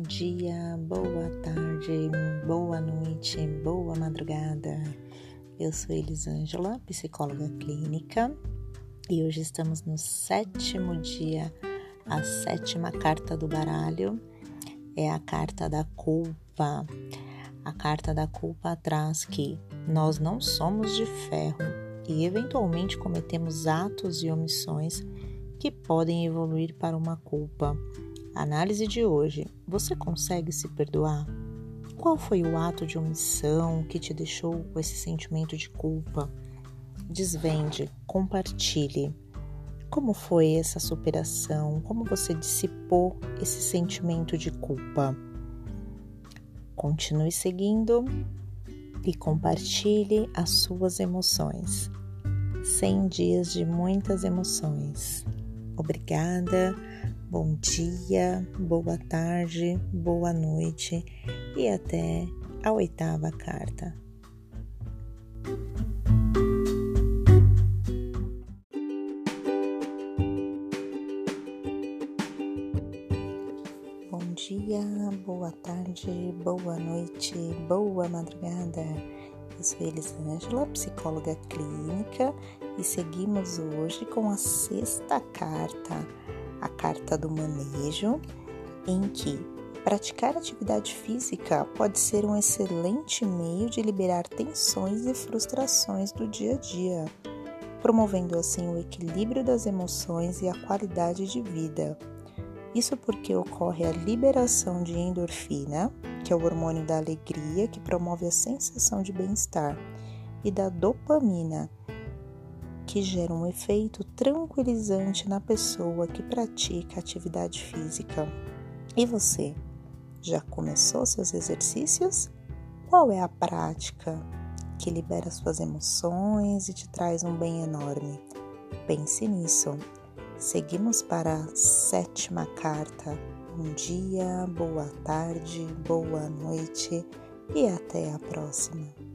Bom dia, boa tarde, boa noite, boa madrugada. Eu sou Elisângela, psicóloga clínica, e hoje estamos no sétimo dia, a sétima carta do baralho é a carta da culpa. A carta da culpa traz que nós não somos de ferro e eventualmente cometemos atos e omissões que podem evoluir para uma culpa Análise de hoje: você consegue se perdoar? Qual foi o ato de omissão que te deixou com esse sentimento de culpa? Desvende, compartilhe. Como foi essa superação? Como você dissipou esse sentimento de culpa? Continue seguindo e compartilhe as suas emoções. 100 dias de muitas emoções. Obrigada, bom dia, boa tarde, boa noite e até a oitava carta. Bom dia, boa tarde, boa noite, boa madrugada. Eu sou Elisângela, psicóloga clínica, e seguimos hoje com a sexta carta, a carta do manejo, em que Praticar atividade física pode ser um excelente meio de liberar tensões e frustrações do dia a dia, promovendo assim o equilíbrio das emoções e a qualidade de vida. Isso porque ocorre a liberação de endorfina, que é o hormônio da alegria que promove a sensação de bem-estar, e da dopamina, que gera um efeito tranquilizante na pessoa que pratica atividade física. E você? Já começou seus exercícios? Qual é a prática que libera suas emoções e te traz um bem enorme? Pense nisso. Seguimos para a sétima carta. Bom dia, boa tarde, boa noite e até a próxima.